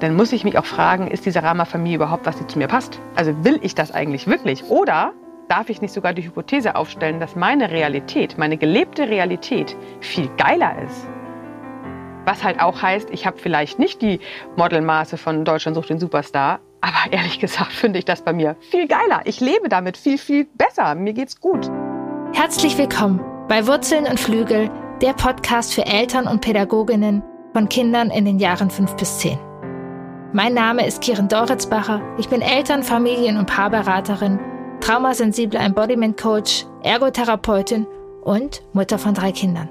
dann muss ich mich auch fragen, ist diese Rama-Familie überhaupt, was die zu mir passt? Also will ich das eigentlich wirklich? Oder darf ich nicht sogar die Hypothese aufstellen, dass meine Realität, meine gelebte Realität viel geiler ist? Was halt auch heißt, ich habe vielleicht nicht die Modelmaße von Deutschland sucht den Superstar, aber ehrlich gesagt finde ich das bei mir viel geiler. Ich lebe damit viel, viel besser. Mir geht's gut. Herzlich willkommen bei Wurzeln und Flügel, der Podcast für Eltern und Pädagoginnen von Kindern in den Jahren 5 bis 10. Mein Name ist Kiren Doritzbacher. Ich bin Eltern-, Familien- und Paarberaterin, traumasensible Embodiment Coach, Ergotherapeutin und Mutter von drei Kindern.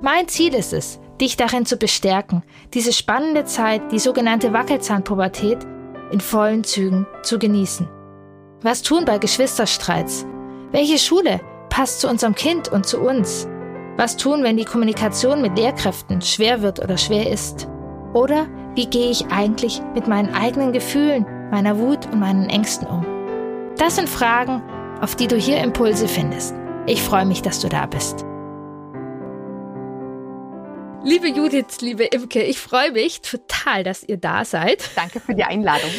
Mein Ziel ist es, dich darin zu bestärken, diese spannende Zeit, die sogenannte Wackelzahnpubertät, in vollen Zügen zu genießen. Was tun bei Geschwisterstreits? Welche Schule passt zu unserem Kind und zu uns? Was tun, wenn die Kommunikation mit Lehrkräften schwer wird oder schwer ist? Oder wie gehe ich eigentlich mit meinen eigenen Gefühlen, meiner Wut und meinen Ängsten um? Das sind Fragen, auf die du hier Impulse findest. Ich freue mich, dass du da bist. Liebe Judith, liebe Imke, ich freue mich total, dass ihr da seid. Danke für die Einladung.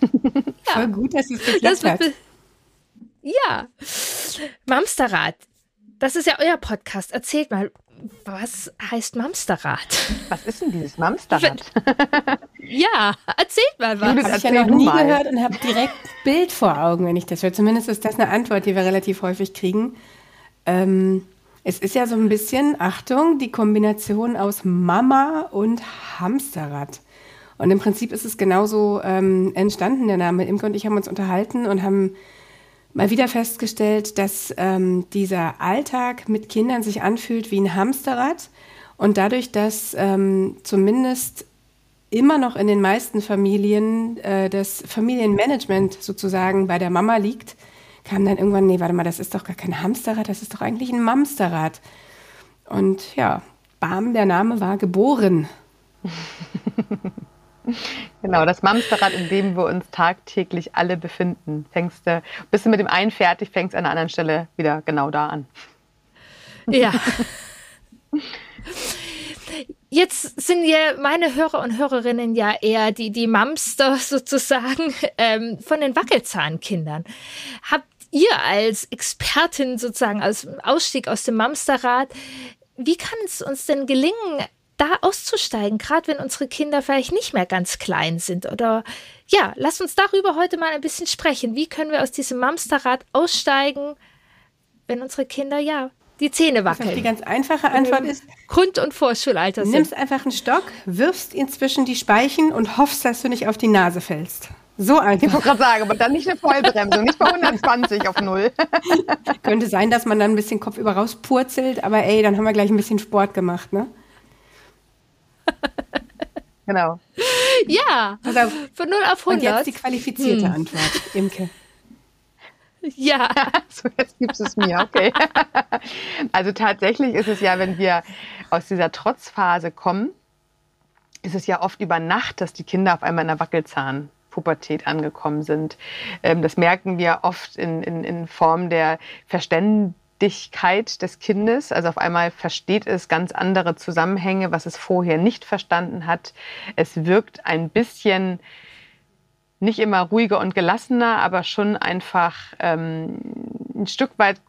ja. Voll gut, dass es geklappt hat. Ja, Mamsterrad, das ist ja euer Podcast. Erzählt mal, was heißt Mamsterrad? Was ist denn dieses Mamsterrad? ja, erzählt mal was. Das habe ich ja noch nie mal. gehört und habe direkt Bild vor Augen, wenn ich das höre. Zumindest ist das eine Antwort, die wir relativ häufig kriegen. Ähm, es ist ja so ein bisschen, Achtung, die Kombination aus Mama und Hamsterrad. Und im Prinzip ist es genauso ähm, entstanden, der Name. Imke und ich haben uns unterhalten und haben mal wieder festgestellt, dass ähm, dieser Alltag mit Kindern sich anfühlt wie ein Hamsterrad. Und dadurch, dass ähm, zumindest immer noch in den meisten Familien äh, das Familienmanagement sozusagen bei der Mama liegt, kam dann irgendwann, nee, warte mal, das ist doch gar kein Hamsterrad, das ist doch eigentlich ein Mamsterrad. Und ja, bam, der Name war geboren. Genau, das Mamsterrad, in dem wir uns tagtäglich alle befinden. Fängst du, bist du mit dem einen fertig, fängst an einer anderen Stelle wieder genau da an. Ja. Jetzt sind ja meine Hörer und Hörerinnen ja eher die, die Mamster sozusagen ähm, von den Wackelzahnkindern. Habt ihr als Expertin sozusagen, als Ausstieg aus dem Mamsterrad, wie kann es uns denn gelingen, da auszusteigen, gerade wenn unsere Kinder vielleicht nicht mehr ganz klein sind? Oder ja, lass uns darüber heute mal ein bisschen sprechen. Wie können wir aus diesem Mamsterrad aussteigen, wenn unsere Kinder ja die Zähne wackeln? Die ganz einfache Antwort ist Grund- und Vorschulalter. Du nimmst einfach einen Stock, wirfst ihn zwischen die Speichen und hoffst, dass du nicht auf die Nase fällst. So einfach. Ich wollte gerade sagen, aber dann nicht eine Vollbremsung, nicht bei 120 auf Null. Könnte sein, dass man dann ein bisschen kopfüber rauspurzelt, aber ey, dann haben wir gleich ein bisschen Sport gemacht, ne? Genau. Ja, also, von 0 auf 100. Und jetzt die qualifizierte hm. Antwort, Imke. Ja. so, jetzt gibt es mir, okay. also tatsächlich ist es ja, wenn wir aus dieser Trotzphase kommen, ist es ja oft über Nacht, dass die Kinder auf einmal in der Wackelzahn Pubertät angekommen sind. Ähm, das merken wir oft in, in, in Form der Verständigkeit des Kindes. Also auf einmal versteht es ganz andere Zusammenhänge, was es vorher nicht verstanden hat. Es wirkt ein bisschen nicht immer ruhiger und gelassener, aber schon einfach ähm, ein Stück weit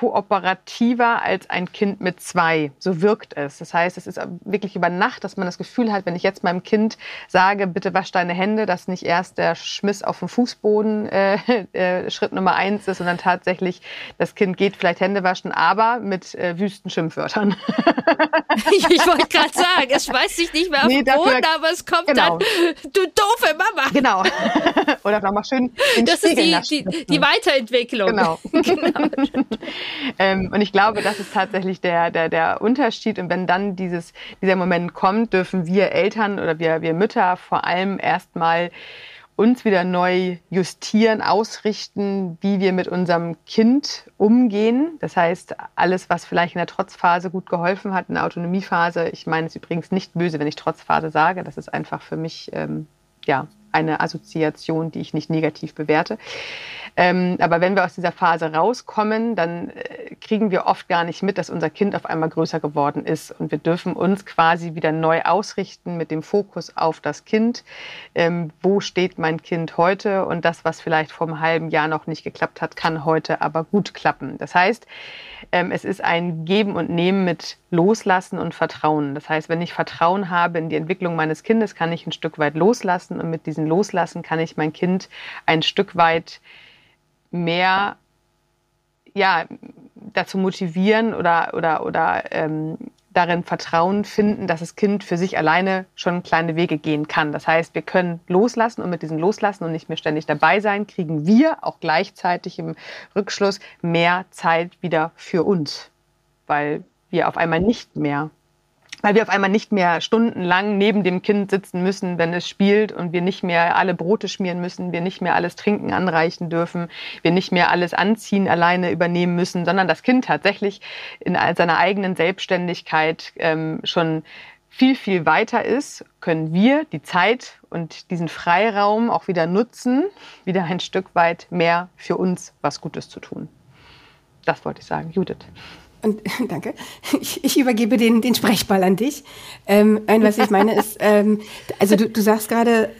kooperativer als ein Kind mit zwei. So wirkt es. Das heißt, es ist wirklich über Nacht, dass man das Gefühl hat, wenn ich jetzt meinem Kind sage, bitte wasch deine Hände, dass nicht erst der Schmiss auf dem Fußboden äh, äh, Schritt Nummer eins ist, sondern tatsächlich das Kind geht vielleicht Hände waschen, aber mit äh, wüsten Schimpfwörtern. ich, ich wollte gerade sagen, es schmeißt sich nicht mehr auf nee, den Boden, aber es kommt genau. dann, du doofe Mama. Genau. Oder nochmal schön den Das Spiegel ist die, die, die, Weiterentwicklung. Genau. genau. Ähm, und ich glaube, das ist tatsächlich der, der, der Unterschied. Und wenn dann dieses, dieser Moment kommt, dürfen wir Eltern oder wir, wir Mütter vor allem erstmal uns wieder neu justieren, ausrichten, wie wir mit unserem Kind umgehen. Das heißt, alles, was vielleicht in der Trotzphase gut geholfen hat, in der Autonomiephase, ich meine es übrigens nicht böse, wenn ich Trotzphase sage, das ist einfach für mich ähm, ja, eine Assoziation, die ich nicht negativ bewerte. Ähm, aber wenn wir aus dieser Phase rauskommen, dann äh, kriegen wir oft gar nicht mit, dass unser Kind auf einmal größer geworden ist. Und wir dürfen uns quasi wieder neu ausrichten mit dem Fokus auf das Kind. Ähm, wo steht mein Kind heute? Und das, was vielleicht vor einem halben Jahr noch nicht geklappt hat, kann heute aber gut klappen. Das heißt, ähm, es ist ein Geben und Nehmen mit Loslassen und Vertrauen. Das heißt, wenn ich Vertrauen habe in die Entwicklung meines Kindes, kann ich ein Stück weit loslassen. Und mit diesem Loslassen kann ich mein Kind ein Stück weit mehr ja, dazu motivieren oder, oder, oder ähm, darin Vertrauen finden, dass das Kind für sich alleine schon kleine Wege gehen kann. Das heißt, wir können loslassen und mit diesem Loslassen und nicht mehr ständig dabei sein, kriegen wir auch gleichzeitig im Rückschluss mehr Zeit wieder für uns, weil wir auf einmal nicht mehr weil wir auf einmal nicht mehr stundenlang neben dem Kind sitzen müssen, wenn es spielt und wir nicht mehr alle Brote schmieren müssen, wir nicht mehr alles Trinken anreichen dürfen, wir nicht mehr alles Anziehen alleine übernehmen müssen, sondern das Kind tatsächlich in seiner eigenen Selbstständigkeit ähm, schon viel, viel weiter ist, können wir die Zeit und diesen Freiraum auch wieder nutzen, wieder ein Stück weit mehr für uns was Gutes zu tun. Das wollte ich sagen, Judith. Und danke. Ich, ich übergebe den, den Sprechball an dich. Ähm, ein, was ich meine ist, ähm, also du, du sagst gerade,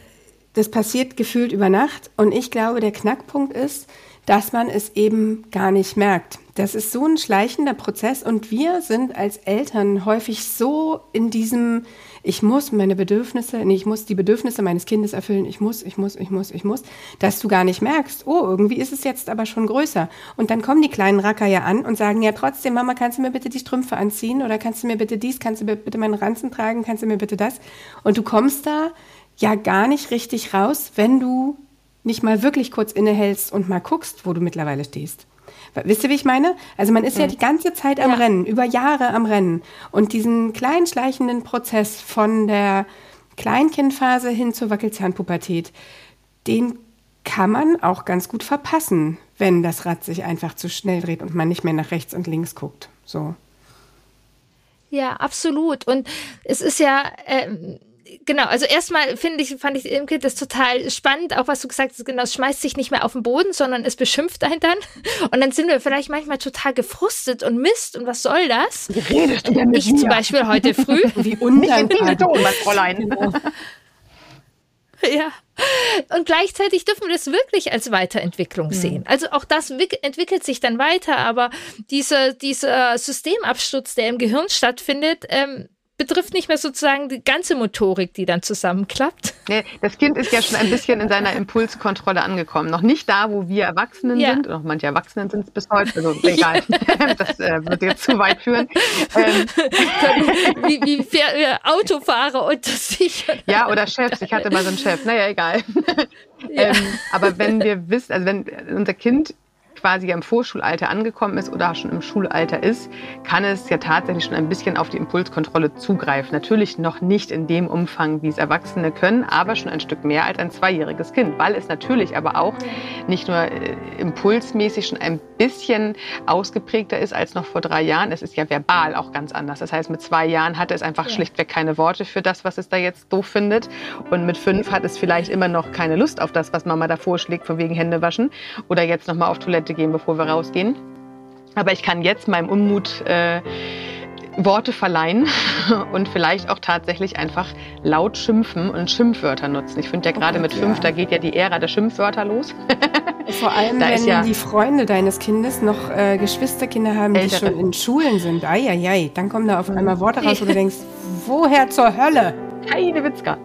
das passiert gefühlt über Nacht. Und ich glaube, der Knackpunkt ist, dass man es eben gar nicht merkt. Das ist so ein schleichender Prozess und wir sind als Eltern häufig so in diesem, ich muss meine Bedürfnisse, nee, ich muss die Bedürfnisse meines Kindes erfüllen, ich muss, ich muss, ich muss, ich muss, dass du gar nicht merkst, oh, irgendwie ist es jetzt aber schon größer. Und dann kommen die kleinen Racker ja an und sagen, ja trotzdem, Mama, kannst du mir bitte die Strümpfe anziehen oder kannst du mir bitte dies, kannst du mir bitte meinen Ranzen tragen, kannst du mir bitte das? Und du kommst da ja gar nicht richtig raus, wenn du nicht mal wirklich kurz innehältst und mal guckst, wo du mittlerweile stehst. Wisst ihr, wie ich meine? Also man ist mhm. ja die ganze Zeit am ja. Rennen, über Jahre am Rennen. Und diesen kleinen schleichenden Prozess von der Kleinkindphase hin zur Wackelzahnpubertät, den kann man auch ganz gut verpassen, wenn das Rad sich einfach zu schnell dreht und man nicht mehr nach rechts und links guckt. So. Ja, absolut. Und es ist ja, äh, genau, also erstmal finde ich, fand ich Imke das total spannend, auch was du gesagt hast, genau, es schmeißt sich nicht mehr auf den Boden, sondern es beschimpft einen dann. Und dann sind wir vielleicht manchmal total gefrustet und Mist und was soll das? Wie redest du denn mit Ich mir? zum Beispiel heute früh. Wie undankbar. Fräulein. Ja. Und gleichzeitig dürfen wir das wirklich als Weiterentwicklung mhm. sehen. Also auch das entwickelt sich dann weiter, aber dieser, dieser Systemabsturz, der im Gehirn stattfindet, ähm, betrifft nicht mehr sozusagen die ganze Motorik, die dann zusammenklappt. Nee, das Kind ist ja schon ein bisschen in seiner Impulskontrolle angekommen. Noch nicht da, wo wir Erwachsenen ja. sind. Noch manche Erwachsenen sind es bis heute. Also egal. das äh, wird jetzt zu weit führen. Ähm. wie, wie fair, Autofahrer unter sich. Ja, oder Chefs. Ich hatte mal so einen Chef. Naja, egal. Ja. Ähm, aber wenn wir wissen, also wenn unser Kind quasi im Vorschulalter angekommen ist oder schon im Schulalter ist, kann es ja tatsächlich schon ein bisschen auf die Impulskontrolle zugreifen. Natürlich noch nicht in dem Umfang, wie es Erwachsene können, aber schon ein Stück mehr als ein zweijähriges Kind, weil es natürlich aber auch nicht nur äh, impulsmäßig schon ein bisschen ausgeprägter ist als noch vor drei Jahren. Es ist ja verbal auch ganz anders. Das heißt, mit zwei Jahren hatte es einfach schlichtweg keine Worte für das, was es da jetzt doof findet. Und mit fünf hat es vielleicht immer noch keine Lust auf das, was Mama da vorschlägt, von wegen Hände waschen oder jetzt noch mal auf Toilette Toilette gehen, bevor wir rausgehen. Aber ich kann jetzt meinem Unmut äh, Worte verleihen und vielleicht auch tatsächlich einfach laut schimpfen und Schimpfwörter nutzen. Ich finde ja gerade oh mit fünf, ja. da geht ja die Ära der Schimpfwörter los. Vor allem, wenn ja die Freunde deines Kindes noch äh, Geschwisterkinder haben, die Ältere. schon in Schulen sind. Eieiei, dann kommen da auf einmal Worte raus, wo du denkst, woher zur Hölle? Keine Witzka.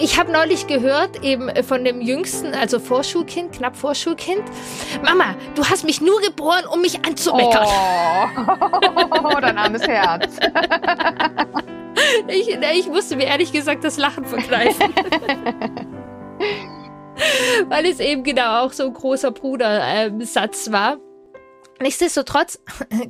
Ich habe neulich gehört, eben von dem Jüngsten, also Vorschulkind, knapp Vorschulkind, Mama, du hast mich nur geboren, um mich anzumeckern. Oh, dein armes Herz. Ich, ich musste mir ehrlich gesagt das Lachen verkneifen. Weil es eben genau auch so ein großer Bruder-Satz war. Nichtsdestotrotz,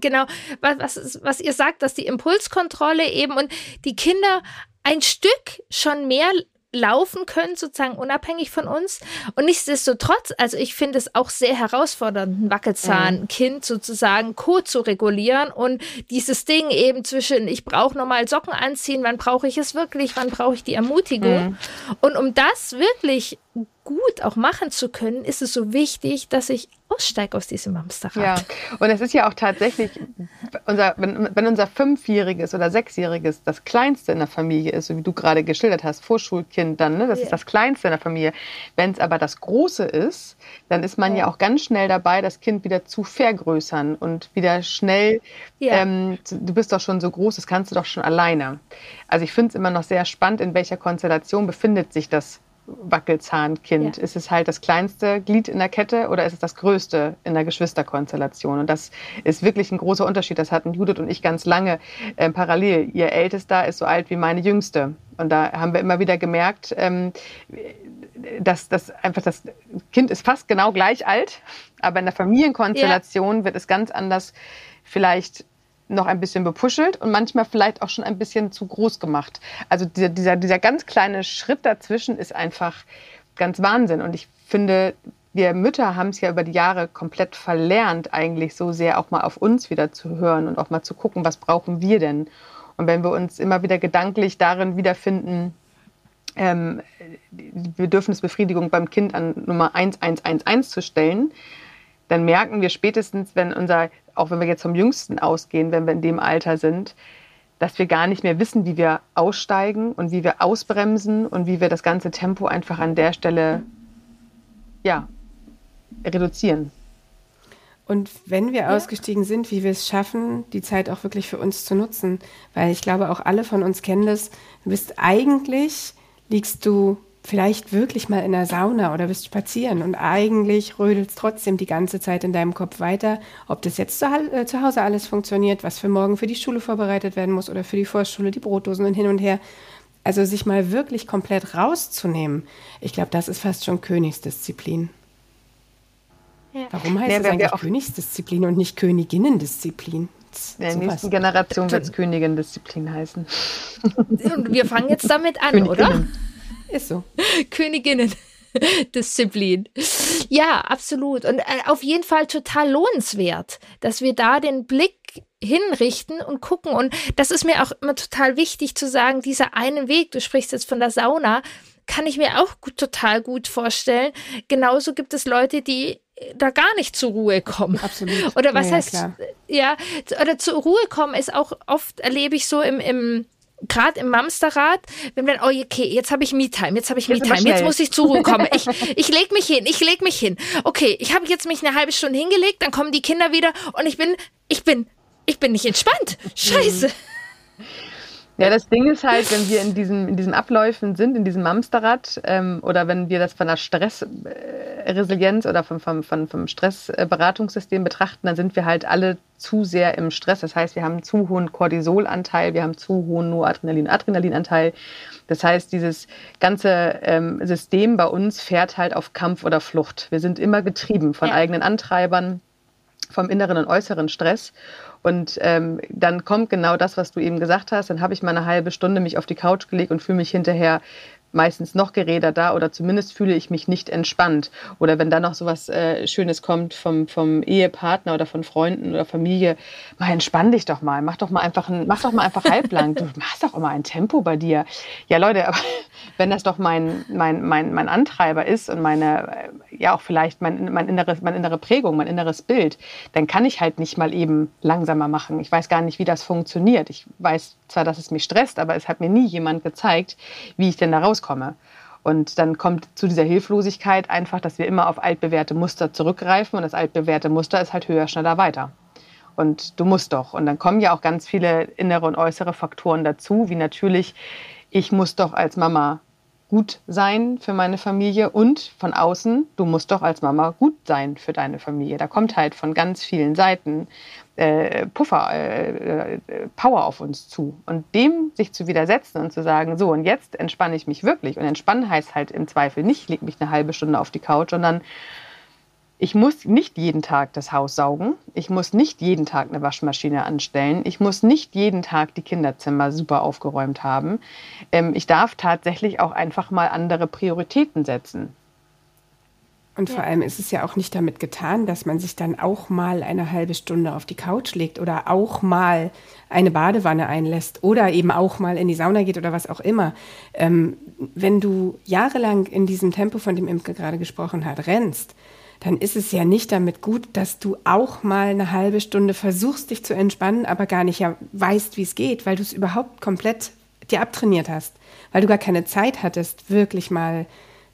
genau, was, was ihr sagt, dass die Impulskontrolle eben und die Kinder ein Stück schon mehr laufen können, sozusagen unabhängig von uns. Und nichtsdestotrotz, also ich finde es auch sehr herausfordernd, ein Wackelzahnkind mhm. sozusagen co zu regulieren und dieses Ding eben zwischen, ich brauche nochmal Socken anziehen, wann brauche ich es wirklich, wann brauche ich die Ermutigung. Mhm. Und um das wirklich gut auch machen zu können, ist es so wichtig, dass ich aussteige aus diesem Hamsterrad. Ja, und es ist ja auch tatsächlich, unser, wenn, wenn unser Fünfjähriges oder Sechsjähriges das Kleinste in der Familie ist, so wie du gerade geschildert hast, Vorschulkind dann, ne, das ja. ist das Kleinste in der Familie. Wenn es aber das Große ist, dann ist man ja. ja. auch ganz schnell dabei, das Kind wieder zu vergrößern und wieder schnell, ja. ähm, du bist doch schon so groß, das kannst du doch schon alleine. Also ich finde es immer noch sehr spannend, in welcher Konstellation befindet sich das Wackelzahnkind? Ja. Ist es halt das kleinste Glied in der Kette oder ist es das größte in der Geschwisterkonstellation? Und das ist wirklich ein großer Unterschied. Das hatten Judith und ich ganz lange äh, parallel. Ihr Ältester ist so alt wie meine Jüngste. Und da haben wir immer wieder gemerkt, ähm, dass das einfach das Kind ist fast genau gleich alt, aber in der Familienkonstellation ja. wird es ganz anders vielleicht noch ein bisschen bepuschelt und manchmal vielleicht auch schon ein bisschen zu groß gemacht. Also dieser, dieser, dieser ganz kleine Schritt dazwischen ist einfach ganz Wahnsinn. Und ich finde, wir Mütter haben es ja über die Jahre komplett verlernt, eigentlich so sehr auch mal auf uns wieder zu hören und auch mal zu gucken, was brauchen wir denn? Und wenn wir uns immer wieder gedanklich darin wiederfinden, ähm, die Bedürfnisbefriedigung beim Kind an Nummer 1111 zu stellen, dann merken wir spätestens, wenn unser, auch wenn wir jetzt vom Jüngsten ausgehen, wenn wir in dem Alter sind, dass wir gar nicht mehr wissen, wie wir aussteigen und wie wir ausbremsen und wie wir das ganze Tempo einfach an der Stelle ja, reduzieren. Und wenn wir ja. ausgestiegen sind, wie wir es schaffen, die Zeit auch wirklich für uns zu nutzen. Weil ich glaube, auch alle von uns kennen das. Du bist eigentlich, liegst du vielleicht wirklich mal in der Sauna oder bist spazieren und eigentlich rödelst trotzdem die ganze Zeit in deinem Kopf weiter, ob das jetzt zu, äh, zu Hause alles funktioniert, was für morgen für die Schule vorbereitet werden muss oder für die Vorschule, die Brotdosen und hin und her. Also sich mal wirklich komplett rauszunehmen, ich glaube, das ist fast schon Königsdisziplin. Ja. Warum heißt ja, es eigentlich Königsdisziplin und nicht Königinnendisziplin? In der nächsten Generation wird es Königin-Disziplin heißen. Und wir fangen jetzt damit an, oder? Ist so. Königinnen. Disziplin. Ja, absolut. Und äh, auf jeden Fall total lohnenswert, dass wir da den Blick hinrichten und gucken. Und das ist mir auch immer total wichtig zu sagen, dieser einen Weg, du sprichst jetzt von der Sauna, kann ich mir auch gut, total gut vorstellen. Genauso gibt es Leute, die da gar nicht zur Ruhe kommen. Absolut. Oder was ja, heißt, ja, ja, oder zur Ruhe kommen ist auch oft, erlebe ich so im, im gerade im Mamsterrad, wenn wir dann, oh okay, jetzt habe ich Me-Time, jetzt habe ich Me-Time, jetzt muss ich zur Ruhe kommen. Ich, ich leg mich hin, ich leg mich hin. Okay, ich habe jetzt mich eine halbe Stunde hingelegt, dann kommen die Kinder wieder und ich bin, ich bin, ich bin nicht entspannt. Scheiße. Ja, das Ding ist halt, wenn wir in diesen, in diesen Abläufen sind, in diesem Mamsterrad, ähm, oder wenn wir das von der Stressresilienz oder vom, vom, vom, vom Stressberatungssystem betrachten, dann sind wir halt alle zu sehr im Stress. Das heißt, wir haben zu hohen Cortisolanteil, wir haben zu hohen Noradrenalin, Adrenalinanteil. Das heißt, dieses ganze ähm, System bei uns fährt halt auf Kampf oder Flucht. Wir sind immer getrieben von ja. eigenen Antreibern, vom inneren und äußeren Stress. Und ähm, dann kommt genau das, was du eben gesagt hast. Dann habe ich mal eine halbe Stunde mich auf die Couch gelegt und fühle mich hinterher meistens noch Geräder da oder zumindest fühle ich mich nicht entspannt. Oder wenn dann noch so was äh, Schönes kommt vom, vom Ehepartner oder von Freunden oder Familie, mal entspann dich doch mal, mach doch mal einfach, ein, mach doch mal einfach halblang. Du machst doch immer ein Tempo bei dir. Ja, Leute, aber wenn das doch mein, mein, mein, mein Antreiber ist und meine, äh, ja auch vielleicht mein, mein, inneres, meine innere Prägung, mein inneres Bild, dann kann ich halt nicht mal eben langsamer machen. Ich weiß gar nicht, wie das funktioniert. Ich weiß zwar, dass es mich stresst, aber es hat mir nie jemand gezeigt, wie ich denn da rauskomme. Und dann kommt zu dieser Hilflosigkeit einfach, dass wir immer auf altbewährte Muster zurückgreifen und das altbewährte Muster ist halt höher, schneller, weiter. Und du musst doch. Und dann kommen ja auch ganz viele innere und äußere Faktoren dazu, wie natürlich, ich muss doch als Mama gut sein für meine Familie und von außen, du musst doch als Mama gut sein für deine Familie. Da kommt halt von ganz vielen Seiten äh, Puffer, äh, äh, Power auf uns zu. Und dem sich zu widersetzen und zu sagen, so und jetzt entspanne ich mich wirklich. Und entspannen heißt halt im Zweifel nicht, leg mich eine halbe Stunde auf die Couch, sondern ich muss nicht jeden Tag das Haus saugen. Ich muss nicht jeden Tag eine Waschmaschine anstellen. Ich muss nicht jeden Tag die Kinderzimmer super aufgeräumt haben. Ähm, ich darf tatsächlich auch einfach mal andere Prioritäten setzen. Und vor allem ist es ja auch nicht damit getan, dass man sich dann auch mal eine halbe Stunde auf die Couch legt oder auch mal eine Badewanne einlässt oder eben auch mal in die Sauna geht oder was auch immer. Ähm, wenn du jahrelang in diesem Tempo, von dem Imke gerade gesprochen hat, rennst, dann ist es ja nicht damit gut, dass du auch mal eine halbe Stunde versuchst, dich zu entspannen, aber gar nicht ja weißt, wie es geht, weil du es überhaupt komplett dir abtrainiert hast, weil du gar keine Zeit hattest, wirklich mal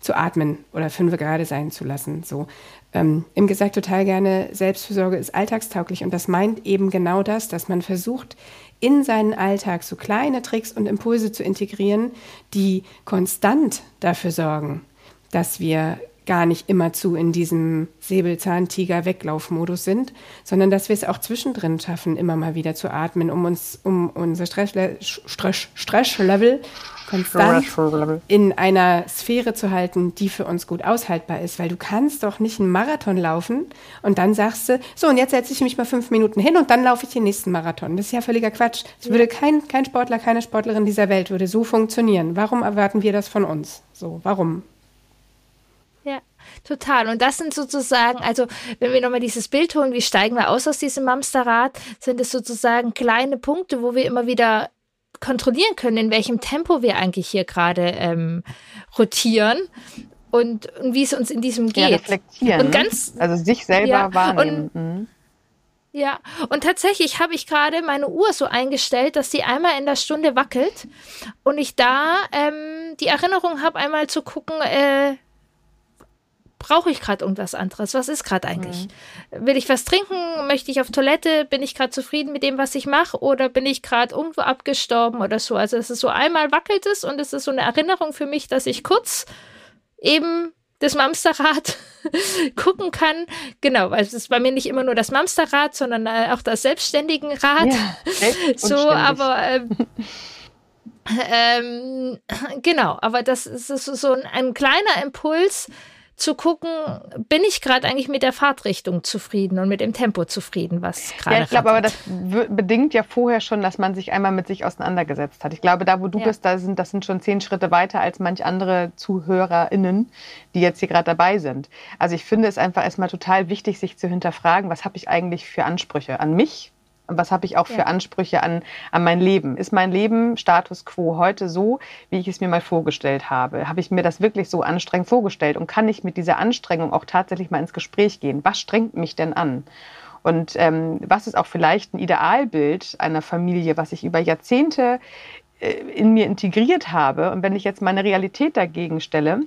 zu atmen oder fünf gerade sein zu lassen. So. Ähm, Im gesagt total gerne, Selbstfürsorge ist alltagstauglich und das meint eben genau das, dass man versucht, in seinen Alltag so kleine Tricks und Impulse zu integrieren, die konstant dafür sorgen, dass wir gar nicht immerzu in diesem Säbelzahntiger-Weglaufmodus sind, sondern dass wir es auch zwischendrin schaffen, immer mal wieder zu atmen, um uns, um unser Stresslevel Stress, konstant in einer Sphäre zu halten, die für uns gut aushaltbar ist. Weil du kannst doch nicht einen Marathon laufen und dann sagst du, so und jetzt setze ich mich mal fünf Minuten hin und dann laufe ich den nächsten Marathon. Das ist ja völliger Quatsch. Es würde kein, kein Sportler, keine Sportlerin dieser Welt würde so funktionieren. Warum erwarten wir das von uns? So, warum? Total. Und das sind sozusagen, also wenn wir nochmal dieses Bild holen, wie steigen wir aus aus diesem Mamsterrad, sind es sozusagen kleine Punkte, wo wir immer wieder kontrollieren können, in welchem Tempo wir eigentlich hier gerade ähm, rotieren und, und wie es uns in diesem geht. Ja, reflektieren. Und ganz, also sich selber ja, wahrnehmen. Und, mhm. Ja, und tatsächlich habe ich gerade meine Uhr so eingestellt, dass sie einmal in der Stunde wackelt und ich da ähm, die Erinnerung habe, einmal zu gucken, äh, brauche ich gerade irgendwas anderes? Was ist gerade eigentlich? Mhm. Will ich was trinken? Möchte ich auf Toilette? Bin ich gerade zufrieden mit dem, was ich mache? Oder bin ich gerade irgendwo abgestorben oder so? Also es ist so einmal wackelt es und es ist so eine Erinnerung für mich, dass ich kurz eben das Mamsterrad gucken kann. Genau, weil es ist bei mir nicht immer nur das Mamsterrad, sondern äh, auch das Selbstständigenrad. Ja, so, aber ähm, ähm, genau, aber das ist so ein, ein kleiner Impuls, zu gucken, bin ich gerade eigentlich mit der Fahrtrichtung zufrieden und mit dem Tempo zufrieden, was gerade. Ja, ich glaube, aber das bedingt ja vorher schon, dass man sich einmal mit sich auseinandergesetzt hat. Ich glaube, da, wo du ja. bist, da sind, das sind schon zehn Schritte weiter als manch andere ZuhörerInnen, die jetzt hier gerade dabei sind. Also ich finde es einfach erstmal total wichtig, sich zu hinterfragen, was habe ich eigentlich für Ansprüche an mich, was habe ich auch für ja. Ansprüche an, an mein Leben? Ist mein Leben Status quo heute so, wie ich es mir mal vorgestellt habe? Habe ich mir das wirklich so anstrengend vorgestellt? Und kann ich mit dieser Anstrengung auch tatsächlich mal ins Gespräch gehen? Was strengt mich denn an? Und ähm, was ist auch vielleicht ein Idealbild einer Familie, was ich über Jahrzehnte äh, in mir integriert habe? Und wenn ich jetzt meine Realität dagegen stelle,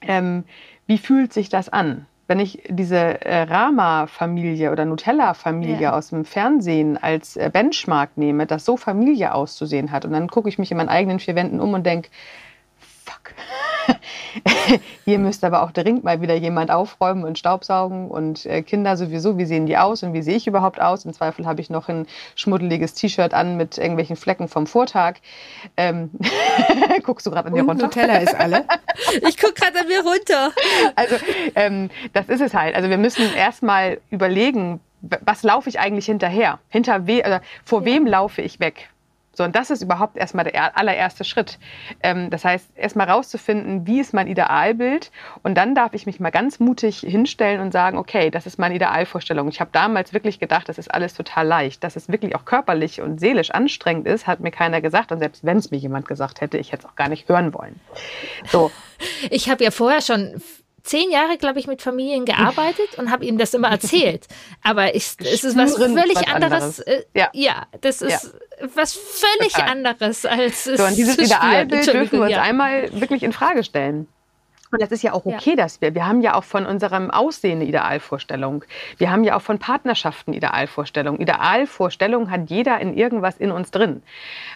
ähm, wie fühlt sich das an? Wenn ich diese äh, Rama-Familie oder Nutella-Familie ja. aus dem Fernsehen als äh, Benchmark nehme, das so Familie auszusehen hat, und dann gucke ich mich in meinen eigenen vier Wänden um und denke, fuck, Hier müsste aber auch dringend mal wieder jemand aufräumen und Staubsaugen und äh, Kinder sowieso. Wie sehen die aus und wie sehe ich überhaupt aus? Im Zweifel habe ich noch ein schmuddeliges T-Shirt an mit irgendwelchen Flecken vom Vortag. Ähm, guckst du gerade an mir runter? Nutella ist alle. ich gucke gerade an mir runter. Also ähm, das ist es halt. Also wir müssen erstmal überlegen, was laufe ich eigentlich hinterher? Hinter we also vor ja. wem laufe ich weg? So, und das ist überhaupt erstmal der allererste Schritt. Ähm, das heißt, erstmal rauszufinden, wie ist mein Idealbild. Und dann darf ich mich mal ganz mutig hinstellen und sagen, okay, das ist meine Idealvorstellung. Ich habe damals wirklich gedacht, das ist alles total leicht. Dass es wirklich auch körperlich und seelisch anstrengend ist, hat mir keiner gesagt. Und selbst wenn es mir jemand gesagt hätte, ich hätte es auch gar nicht hören wollen. So. Ich habe ja vorher schon zehn Jahre, glaube ich, mit Familien gearbeitet und habe ihnen das immer erzählt. Aber ich, es ist was völlig was anderes. anderes. Äh, ja. ja. das ist ja. was völlig Total. anderes als so, und dieses Idealbild dürfen wir uns ja. einmal wirklich in Frage stellen. Und das ist ja auch okay, ja. dass wir, wir haben ja auch von unserem Aussehen eine Idealvorstellung. Wir haben ja auch von Partnerschaften Idealvorstellung. Idealvorstellung hat jeder in irgendwas in uns drin.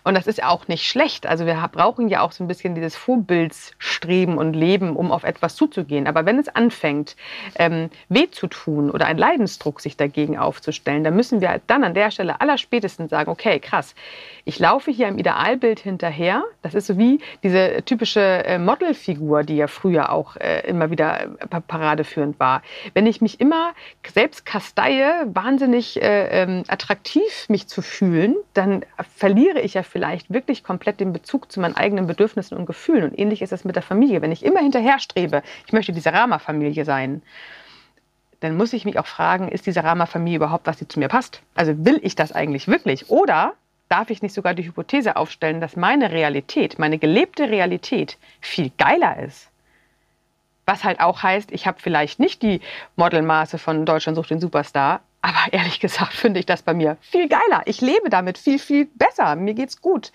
Und das ist auch nicht schlecht. Also wir brauchen ja auch so ein bisschen dieses Vorbildsstreben und Leben, um auf etwas zuzugehen. Aber wenn es anfängt, ähm, weh zu tun oder ein Leidensdruck sich dagegen aufzustellen, dann müssen wir dann an der Stelle allerspätestens sagen, okay, krass, ich laufe hier im Idealbild hinterher. Das ist so wie diese typische äh, Modelfigur, die ja früher früher auch äh, immer wieder äh, paradeführend war. Wenn ich mich immer selbst kasteie, wahnsinnig äh, ähm, attraktiv mich zu fühlen, dann verliere ich ja vielleicht wirklich komplett den Bezug zu meinen eigenen Bedürfnissen und Gefühlen. Und ähnlich ist es mit der Familie. Wenn ich immer hinterherstrebe, ich möchte diese Rama-Familie sein, dann muss ich mich auch fragen, ist diese Rama-Familie überhaupt, was die zu mir passt? Also will ich das eigentlich wirklich? Oder darf ich nicht sogar die Hypothese aufstellen, dass meine Realität, meine gelebte Realität viel geiler ist? Was halt auch heißt, ich habe vielleicht nicht die Modelmaße von Deutschland sucht den Superstar, aber ehrlich gesagt finde ich das bei mir viel geiler. Ich lebe damit viel, viel besser. Mir geht's gut.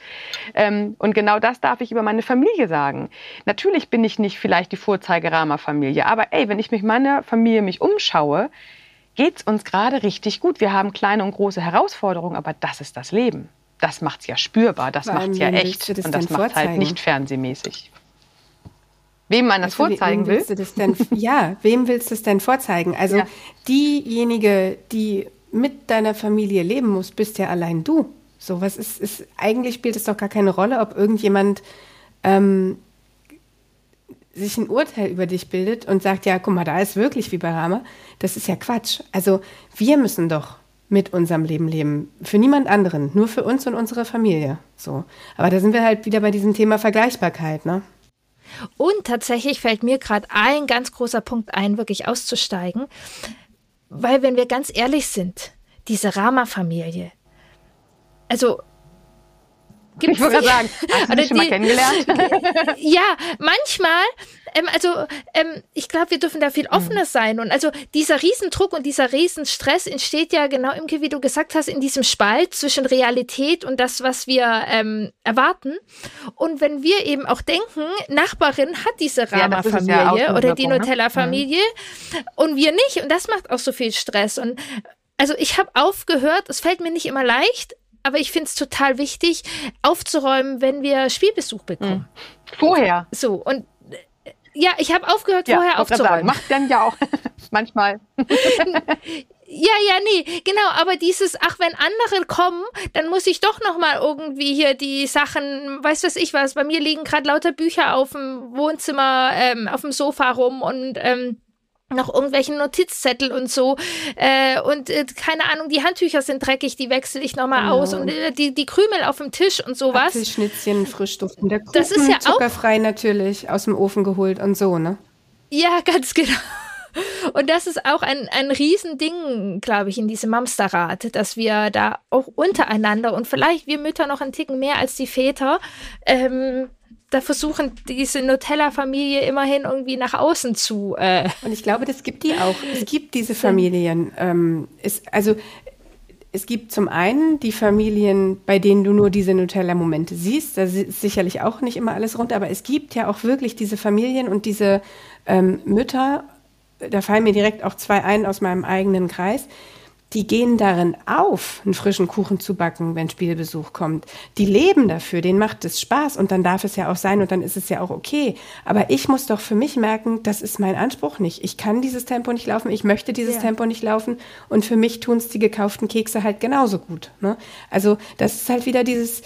Ähm, und genau das darf ich über meine Familie sagen. Natürlich bin ich nicht vielleicht die Vorzeige-Rama-Familie, aber ey, wenn ich mich meiner Familie mich umschaue, geht's uns gerade richtig gut. Wir haben kleine und große Herausforderungen, aber das ist das Leben das macht es ja spürbar, das macht es ja echt. Und das macht halt nicht fernsehmäßig. Wem man das also, vorzeigen will? Das denn, ja, wem willst du es denn vorzeigen? Also ja. diejenige, die mit deiner Familie leben muss, bist ja allein du. So was ist, ist eigentlich spielt es doch gar keine Rolle, ob irgendjemand ähm, sich ein Urteil über dich bildet und sagt, ja, guck mal, da ist wirklich wie bei Rama. Das ist ja Quatsch. Also wir müssen doch mit unserem Leben leben. Für niemand anderen, nur für uns und unsere Familie. So. Aber da sind wir halt wieder bei diesem Thema Vergleichbarkeit, ne? Und tatsächlich fällt mir gerade ein ganz großer Punkt ein, wirklich auszusteigen. Weil, wenn wir ganz ehrlich sind, diese Rama-Familie, also Gibt's ich wollte gerade sagen, hast du dich schon mal kennengelernt? ja, manchmal, ähm, also ähm, ich glaube, wir dürfen da viel offener mhm. sein. Und also dieser Riesendruck und dieser Riesenstress entsteht ja genau irgendwie, wie du gesagt hast, in diesem Spalt zwischen Realität und das, was wir ähm, erwarten. Und wenn wir eben auch denken, Nachbarin hat diese Rama-Familie ja, ja oder die ne? Nutella-Familie mhm. und wir nicht. Und das macht auch so viel Stress. Und also ich habe aufgehört, es fällt mir nicht immer leicht, aber ich finde es total wichtig, aufzuräumen, wenn wir Spielbesuch bekommen. Mhm. Vorher. So, und ja, ich habe aufgehört, ja, vorher aufzuräumen. Macht dann ja auch manchmal. Ja, ja, nee, genau, aber dieses, ach, wenn andere kommen, dann muss ich doch noch mal irgendwie hier die Sachen, weiß was ich was, bei mir liegen gerade lauter Bücher auf dem Wohnzimmer, ähm, auf dem Sofa rum und ähm, noch irgendwelchen Notizzettel und so. Äh, und äh, keine Ahnung, die Handtücher sind dreckig, die wechsle ich nochmal oh. aus. Und äh, die, die Krümel auf dem Tisch und sowas. Apfelschnitzchen, frisch duftender Kuchen, das ist ja zuckerfrei auch, natürlich, aus dem Ofen geholt und so, ne? Ja, ganz genau. Und das ist auch ein, ein Riesending, glaube ich, in diesem Mamsterrad, dass wir da auch untereinander und vielleicht wir Mütter noch einen Ticken mehr als die Väter ähm, da versuchen diese Nutella-Familie immerhin irgendwie nach außen zu. Äh und ich glaube, das gibt die auch. Es gibt diese Familien. Ähm, es, also es gibt zum einen die Familien, bei denen du nur diese Nutella-Momente siehst. Da ist sicherlich auch nicht immer alles rund, aber es gibt ja auch wirklich diese Familien und diese ähm, Mütter. Da fallen mir direkt auch zwei ein aus meinem eigenen Kreis die gehen darin auf, einen frischen Kuchen zu backen, wenn Spielbesuch kommt. Die leben dafür, denen macht es Spaß und dann darf es ja auch sein und dann ist es ja auch okay. Aber ich muss doch für mich merken, das ist mein Anspruch nicht. Ich kann dieses Tempo nicht laufen, ich möchte dieses ja. Tempo nicht laufen und für mich tun es die gekauften Kekse halt genauso gut. Ne? Also das ist halt wieder dieses,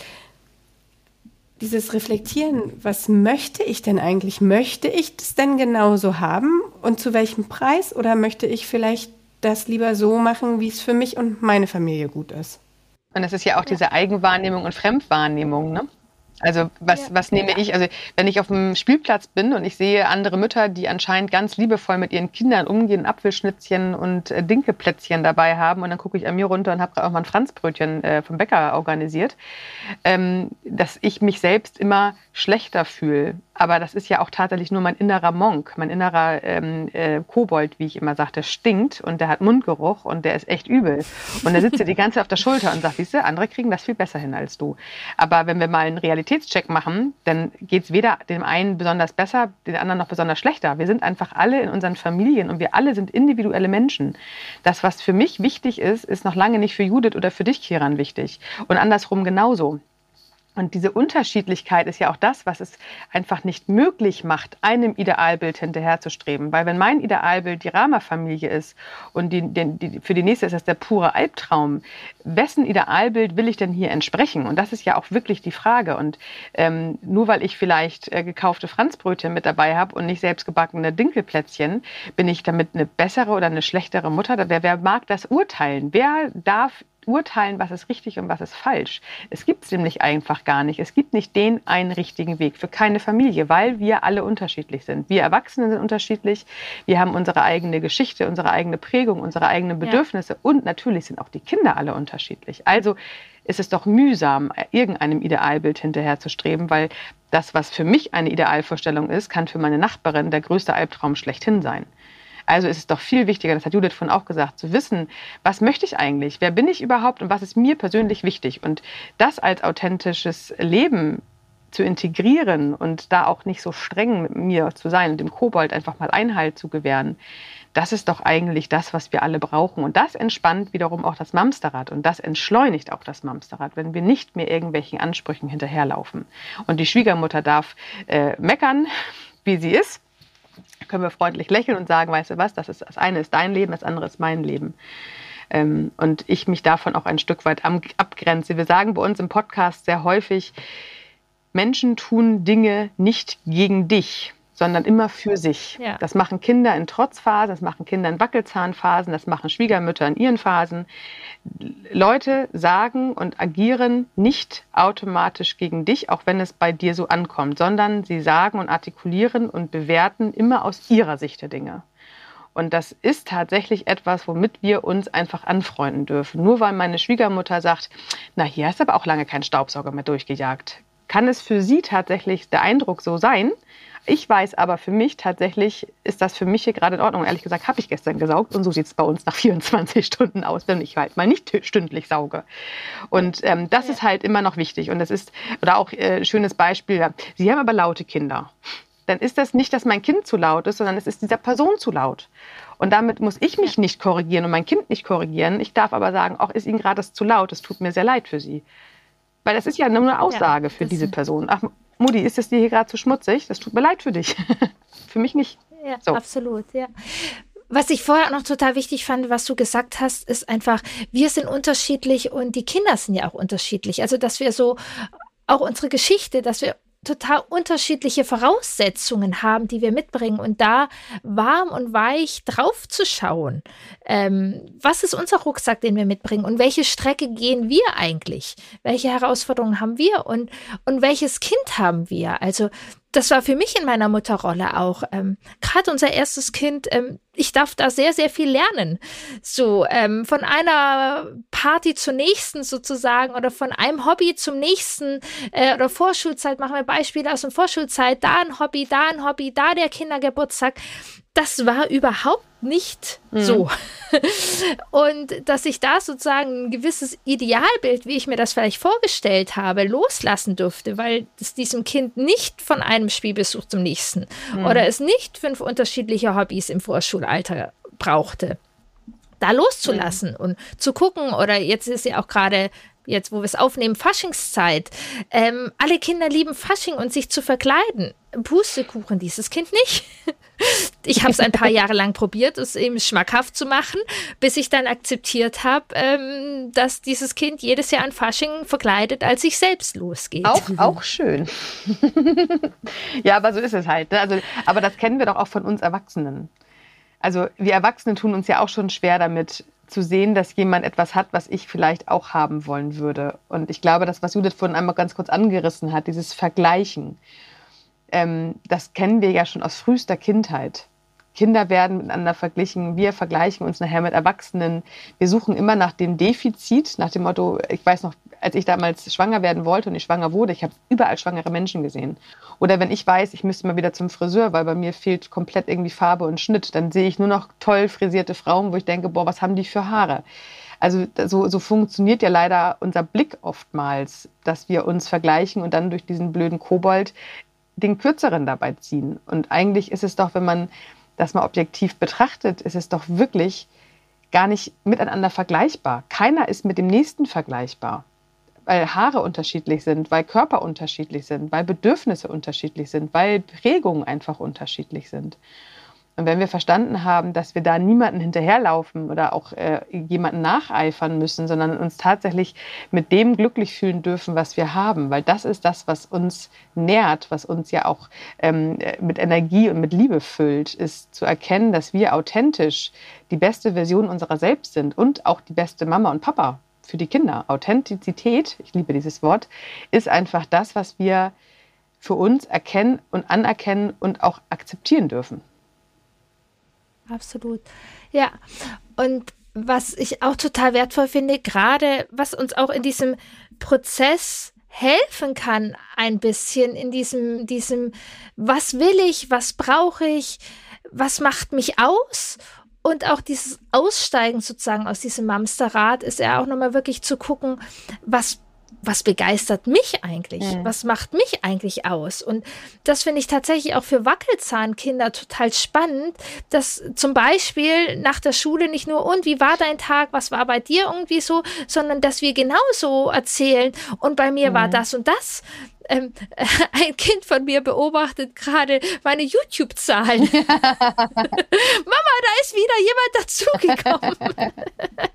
dieses Reflektieren, was möchte ich denn eigentlich? Möchte ich das denn genauso haben und zu welchem Preis oder möchte ich vielleicht das lieber so machen, wie es für mich und meine Familie gut ist. Und das ist ja auch diese Eigenwahrnehmung und Fremdwahrnehmung, ne? Also was, ja. was nehme ich? Also wenn ich auf dem Spielplatz bin und ich sehe andere Mütter, die anscheinend ganz liebevoll mit ihren Kindern umgehen, Apfelschnitzchen und äh, Dinkeplätzchen dabei haben und dann gucke ich an mir runter und habe auch mal ein Franzbrötchen äh, vom Bäcker organisiert, ähm, dass ich mich selbst immer schlechter fühle. Aber das ist ja auch tatsächlich nur mein innerer Monk, mein innerer ähm, äh, Kobold, wie ich immer sage, der stinkt und der hat Mundgeruch und der ist echt übel. Und der sitzt dir die ganze Zeit auf der Schulter und sagt, siehst du, andere kriegen das viel besser hin als du. Aber wenn wir mal einen Realitätscheck machen, dann geht es weder dem einen besonders besser, den anderen noch besonders schlechter. Wir sind einfach alle in unseren Familien und wir alle sind individuelle Menschen. Das, was für mich wichtig ist, ist noch lange nicht für Judith oder für dich, Kiran, wichtig. Und andersrum genauso. Und diese Unterschiedlichkeit ist ja auch das, was es einfach nicht möglich macht, einem Idealbild hinterherzustreben. Weil wenn mein Idealbild die Rama-Familie ist und die, die, für die nächste ist das der pure Albtraum, wessen Idealbild will ich denn hier entsprechen? Und das ist ja auch wirklich die Frage. Und ähm, nur weil ich vielleicht äh, gekaufte Franzbrötchen mit dabei habe und nicht selbst gebackene Dinkelplätzchen, bin ich damit eine bessere oder eine schlechtere Mutter? Wer, wer mag das urteilen? Wer darf urteilen, was ist richtig und was ist falsch. Es gibt es nämlich einfach gar nicht. Es gibt nicht den einen richtigen Weg für keine Familie, weil wir alle unterschiedlich sind. Wir Erwachsene sind unterschiedlich. Wir haben unsere eigene Geschichte, unsere eigene Prägung, unsere eigenen Bedürfnisse ja. und natürlich sind auch die Kinder alle unterschiedlich. Also ist es doch mühsam, irgendeinem Idealbild hinterherzustreben, weil das, was für mich eine Idealvorstellung ist, kann für meine Nachbarin der größte Albtraum schlechthin sein. Also ist es doch viel wichtiger, das hat Judith von auch gesagt, zu wissen, was möchte ich eigentlich, wer bin ich überhaupt und was ist mir persönlich wichtig. Und das als authentisches Leben zu integrieren und da auch nicht so streng mit mir zu sein und dem Kobold einfach mal Einhalt zu gewähren, das ist doch eigentlich das, was wir alle brauchen. Und das entspannt wiederum auch das Mamsterrad und das entschleunigt auch das Mamsterrad, wenn wir nicht mehr irgendwelchen Ansprüchen hinterherlaufen. Und die Schwiegermutter darf äh, meckern, wie sie ist können wir freundlich lächeln und sagen, weißt du was, das, ist, das eine ist dein Leben, das andere ist mein Leben. Ähm, und ich mich davon auch ein Stück weit abgrenze. Wir sagen bei uns im Podcast sehr häufig, Menschen tun Dinge nicht gegen dich sondern immer für sich. Ja. Das machen Kinder in Trotzphasen, das machen Kinder in Wackelzahnphasen, das machen Schwiegermütter in ihren Phasen. Leute sagen und agieren nicht automatisch gegen dich, auch wenn es bei dir so ankommt, sondern sie sagen und artikulieren und bewerten immer aus ihrer Sicht der Dinge. Und das ist tatsächlich etwas, womit wir uns einfach anfreunden dürfen. Nur weil meine Schwiegermutter sagt, na, hier hast du aber auch lange keinen Staubsauger mehr durchgejagt, kann es für sie tatsächlich der Eindruck so sein, ich weiß aber für mich tatsächlich, ist das für mich hier gerade in Ordnung. Ehrlich gesagt habe ich gestern gesaugt und so sieht es bei uns nach 24 Stunden aus, wenn ich halt mal nicht stündlich sauge. Und ähm, das ja. ist halt immer noch wichtig. Und das ist, oder auch äh, schönes Beispiel, Sie haben aber laute Kinder. Dann ist das nicht, dass mein Kind zu laut ist, sondern es ist dieser Person zu laut. Und damit muss ich mich nicht korrigieren und mein Kind nicht korrigieren. Ich darf aber sagen, auch ist Ihnen gerade das zu laut, es tut mir sehr leid für Sie. Weil das ist ja nur eine Aussage ja, für diese Person. Ach, Mutti, ist es dir hier gerade zu schmutzig? Das tut mir leid für dich. für mich nicht. Ja, so. absolut, ja. Was ich vorher noch total wichtig fand, was du gesagt hast, ist einfach, wir sind unterschiedlich und die Kinder sind ja auch unterschiedlich. Also, dass wir so auch unsere Geschichte, dass wir total unterschiedliche Voraussetzungen haben, die wir mitbringen und da warm und weich drauf zu schauen. Ähm, was ist unser Rucksack, den wir mitbringen und welche Strecke gehen wir eigentlich? Welche Herausforderungen haben wir und, und welches Kind haben wir? Also das war für mich in meiner Mutterrolle auch. Ähm, Gerade unser erstes Kind, ähm, ich darf da sehr, sehr viel lernen. So ähm, von einer Party zur nächsten sozusagen oder von einem Hobby zum nächsten äh, oder Vorschulzeit, machen wir Beispiele aus der Vorschulzeit, da ein Hobby, da ein Hobby, da der Kindergeburtstag das war überhaupt nicht mhm. so. Und dass ich da sozusagen ein gewisses Idealbild, wie ich mir das vielleicht vorgestellt habe, loslassen durfte, weil es diesem Kind nicht von einem Spielbesuch zum nächsten mhm. oder es nicht fünf unterschiedliche Hobbys im Vorschulalter brauchte. Da loszulassen mhm. und zu gucken, oder jetzt ist ja auch gerade jetzt wo wir es aufnehmen, Faschingszeit. Ähm, alle Kinder lieben Fasching und sich zu verkleiden. Pustekuchen, dieses Kind nicht. Ich habe es ein paar Jahre lang probiert, es eben schmackhaft zu machen, bis ich dann akzeptiert habe, ähm, dass dieses Kind jedes Jahr an Fasching verkleidet als sich selbst losgeht. Auch, auch schön. ja, aber so ist es halt. Ne? Also, aber das kennen wir doch auch von uns Erwachsenen. Also wir Erwachsene tun uns ja auch schon schwer damit zu sehen, dass jemand etwas hat, was ich vielleicht auch haben wollen würde. Und ich glaube, das, was Judith vorhin einmal ganz kurz angerissen hat, dieses Vergleichen ähm, das kennen wir ja schon aus frühester Kindheit. Kinder werden miteinander verglichen, wir vergleichen uns nachher mit Erwachsenen. Wir suchen immer nach dem Defizit, nach dem Motto, ich weiß noch, als ich damals schwanger werden wollte und ich schwanger wurde, ich habe überall schwangere Menschen gesehen. Oder wenn ich weiß, ich müsste mal wieder zum Friseur, weil bei mir fehlt komplett irgendwie Farbe und Schnitt, dann sehe ich nur noch toll frisierte Frauen, wo ich denke, boah, was haben die für Haare? Also so, so funktioniert ja leider unser Blick oftmals, dass wir uns vergleichen und dann durch diesen blöden Kobold den Kürzeren dabei ziehen. Und eigentlich ist es doch, wenn man das mal objektiv betrachtet, ist es doch wirklich gar nicht miteinander vergleichbar. Keiner ist mit dem nächsten vergleichbar. Weil Haare unterschiedlich sind, weil Körper unterschiedlich sind, weil Bedürfnisse unterschiedlich sind, weil Prägungen einfach unterschiedlich sind. Und wenn wir verstanden haben, dass wir da niemanden hinterherlaufen oder auch äh, jemanden nacheifern müssen, sondern uns tatsächlich mit dem glücklich fühlen dürfen, was wir haben, weil das ist das, was uns nährt, was uns ja auch ähm, mit Energie und mit Liebe füllt, ist zu erkennen, dass wir authentisch die beste Version unserer selbst sind und auch die beste Mama und Papa für die Kinder. Authentizität, ich liebe dieses Wort, ist einfach das, was wir für uns erkennen und anerkennen und auch akzeptieren dürfen absolut. Ja, und was ich auch total wertvoll finde, gerade was uns auch in diesem Prozess helfen kann, ein bisschen in diesem, diesem, was will ich, was brauche ich, was macht mich aus und auch dieses Aussteigen sozusagen aus diesem Hamsterrad ist ja auch nochmal wirklich zu gucken, was was begeistert mich eigentlich? Mhm. Was macht mich eigentlich aus? Und das finde ich tatsächlich auch für Wackelzahnkinder total spannend, dass zum Beispiel nach der Schule nicht nur, und wie war dein Tag, was war bei dir irgendwie so, sondern dass wir genauso erzählen, und bei mir mhm. war das und das. Ähm, ein Kind von mir beobachtet gerade meine YouTube-Zahlen. Mama, da ist wieder jemand dazugekommen.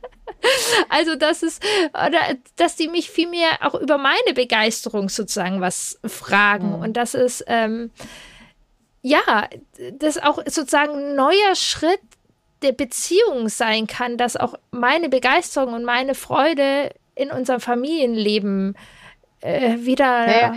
Also, das ist, oder dass die mich viel mehr auch über meine Begeisterung sozusagen was fragen. Mhm. Und das ist, ähm, ja, das auch sozusagen ein neuer Schritt der Beziehung sein kann, dass auch meine Begeisterung und meine Freude in unserem Familienleben äh, wieder. Ja,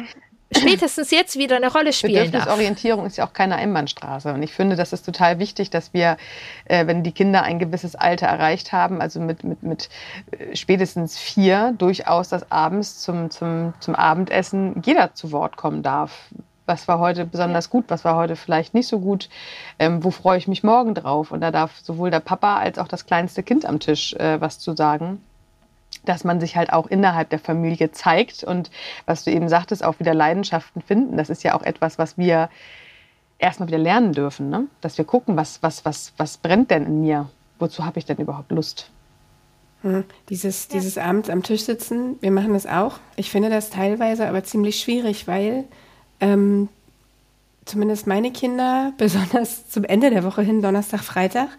spätestens jetzt wieder eine Rolle spielen Bedürfnisorientierung darf. ist ja auch keine Einbahnstraße. Und ich finde, das ist total wichtig, dass wir, äh, wenn die Kinder ein gewisses Alter erreicht haben, also mit, mit, mit äh, spätestens vier, durchaus das abends zum, zum, zum Abendessen jeder zu Wort kommen darf. Was war heute besonders gut, was war heute vielleicht nicht so gut, ähm, wo freue ich mich morgen drauf? Und da darf sowohl der Papa als auch das kleinste Kind am Tisch äh, was zu sagen dass man sich halt auch innerhalb der Familie zeigt und was du eben sagtest, auch wieder Leidenschaften finden. Das ist ja auch etwas, was wir erstmal wieder lernen dürfen, ne? dass wir gucken, was, was, was, was brennt denn in mir? Wozu habe ich denn überhaupt Lust? Hm. Dieses, ja. dieses Abend am Tisch sitzen, wir machen das auch. Ich finde das teilweise aber ziemlich schwierig, weil ähm, zumindest meine Kinder, besonders zum Ende der Woche hin, Donnerstag, Freitag,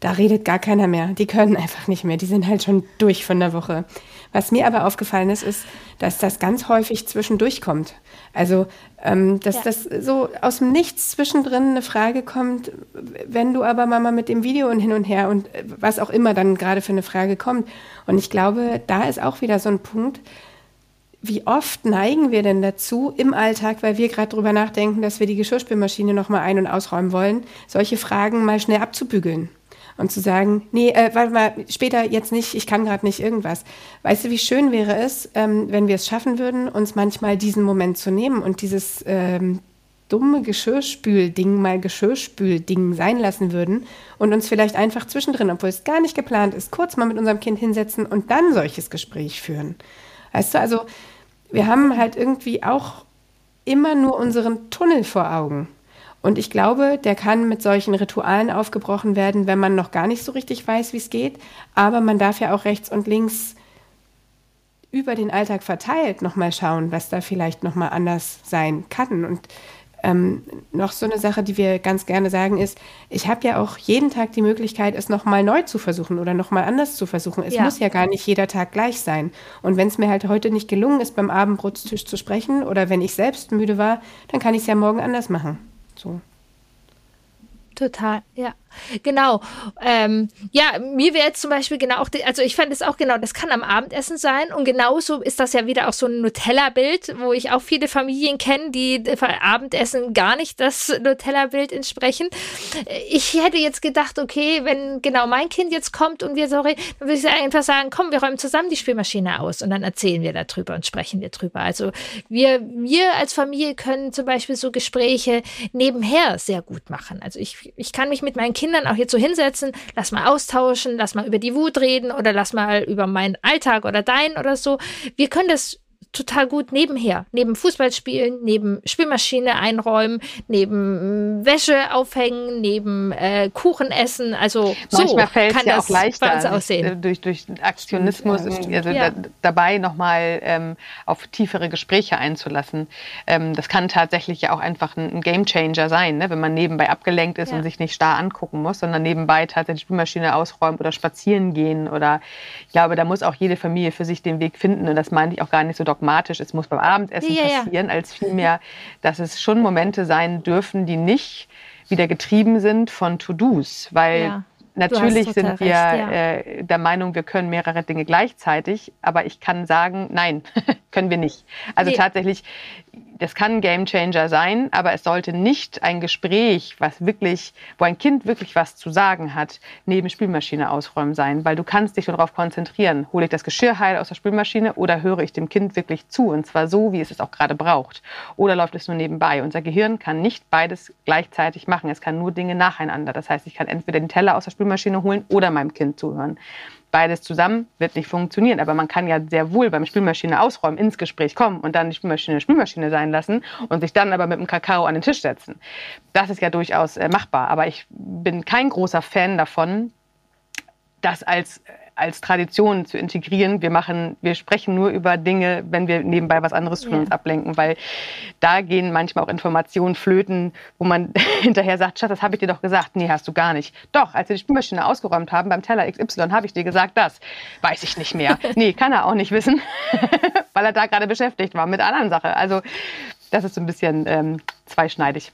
da redet gar keiner mehr. Die können einfach nicht mehr. Die sind halt schon durch von der Woche. Was mir aber aufgefallen ist, ist, dass das ganz häufig zwischendurch kommt. Also, ähm, dass ja. das so aus dem Nichts zwischendrin eine Frage kommt, wenn du aber Mama mit dem Video und hin und her und äh, was auch immer dann gerade für eine Frage kommt. Und ich glaube, da ist auch wieder so ein Punkt, wie oft neigen wir denn dazu im Alltag, weil wir gerade drüber nachdenken, dass wir die Geschirrspülmaschine nochmal ein- und ausräumen wollen, solche Fragen mal schnell abzubügeln und zu sagen, nee, äh, warte mal, später jetzt nicht, ich kann gerade nicht irgendwas. Weißt du, wie schön wäre es, ähm, wenn wir es schaffen würden, uns manchmal diesen Moment zu nehmen und dieses ähm, dumme Geschirrspülding mal Geschirrspülding sein lassen würden und uns vielleicht einfach zwischendrin, obwohl es gar nicht geplant ist, kurz mal mit unserem Kind hinsetzen und dann solches Gespräch führen. Weißt du, also wir haben halt irgendwie auch immer nur unseren Tunnel vor Augen. Und ich glaube, der kann mit solchen Ritualen aufgebrochen werden, wenn man noch gar nicht so richtig weiß, wie es geht. Aber man darf ja auch rechts und links über den Alltag verteilt nochmal schauen, was da vielleicht nochmal anders sein kann. Und ähm, noch so eine Sache, die wir ganz gerne sagen, ist, ich habe ja auch jeden Tag die Möglichkeit, es nochmal neu zu versuchen oder nochmal anders zu versuchen. Es ja. muss ja gar nicht jeder Tag gleich sein. Und wenn es mir halt heute nicht gelungen ist, beim Abendbrotstisch zu sprechen oder wenn ich selbst müde war, dann kann ich es ja morgen anders machen. So. Total, ja. Genau. Ähm, ja, mir wäre jetzt zum Beispiel genau auch, also ich fand es auch genau, das kann am Abendessen sein und genauso ist das ja wieder auch so ein Nutella-Bild, wo ich auch viele Familien kenne, die Abendessen gar nicht das Nutella-Bild entsprechen. Ich hätte jetzt gedacht, okay, wenn genau mein Kind jetzt kommt und wir so reden, dann würde ich einfach sagen, komm, wir räumen zusammen die Spülmaschine aus und dann erzählen wir darüber und sprechen wir drüber. Also wir, wir als Familie können zum Beispiel so Gespräche nebenher sehr gut machen. Also ich, ich kann mich mit meinen Kindern auch jetzt so hinsetzen, lass mal austauschen, lass mal über die Wut reden oder lass mal über meinen Alltag oder deinen oder so. Wir können das total gut nebenher, neben Fußballspielen, neben Spielmaschine einräumen, neben Wäsche aufhängen, neben äh, Kuchen essen. Also Manchmal so kann es ja das auch leichter, aussehen. äh, durch, durch Aktionismus, Stimmt, ja, stimmt. also Ja. da, dabei nochmal ähm, auf tiefere Gespräche einzulassen. Ähm, das kann tatsächlich ja auch einfach ein, ein Gamechanger sein, ne? wenn man nebenbei abgelenkt ist Ja. und sich nicht starr angucken muss, sondern nebenbei tatsächlich die Spielmaschine ausräumt oder spazieren gehen. Oder ich glaube, da muss auch jede Familie für sich den Weg finden. Und das meine ich auch gar nicht so dogmatisch. Es muss beim Abendessen Ja, ja. passieren, als vielmehr, dass es schon Momente sein dürfen, die nicht wieder getrieben sind von To-Dos, weil. Natürlich sind wir recht, ja. äh, der Meinung, wir können mehrere Dinge gleichzeitig, aber ich kann sagen, nein, können wir nicht. Also Nee. tatsächlich, das kann ein Gamechanger sein, aber es sollte nicht ein Gespräch, was wirklich, wo ein Kind wirklich was zu sagen hat, neben Spülmaschine ausräumen sein, weil du kannst dich darauf konzentrieren. Hole ich das Geschirr heil aus der Spülmaschine oder höre ich dem Kind wirklich zu und zwar so, wie es es auch gerade braucht. Oder läuft es nur nebenbei? Unser Gehirn kann nicht beides gleichzeitig machen. Es kann nur Dinge nacheinander. Das heißt, ich kann entweder den Teller aus der Spülmaschine holen oder meinem Kind zuhören. Beides zusammen wird nicht funktionieren, aber man kann ja sehr wohl beim Spülmaschine ausräumen ins Gespräch kommen und dann die Spülmaschine Spülmaschine sein lassen und sich dann aber mit dem Kakao an den Tisch setzen. Das ist ja durchaus äh, machbar, aber ich bin kein großer Fan davon, das als, als Tradition zu integrieren. Wir machen, wir sprechen nur über Dinge, wenn wir nebenbei was anderes tun und uns ablenken, weil da gehen manchmal auch Informationen flöten, wo man hinterher sagt, Schatz, das habe ich dir doch gesagt. Nee, hast du gar nicht. Doch, als wir die Spülmaschine ausgeräumt haben beim Teller XY, habe ich dir gesagt, das. Weiß ich nicht mehr. Nee, kann er auch nicht wissen, weil er da gerade beschäftigt war mit einer anderen Sache. Also das ist so ein bisschen ähm, zweischneidig.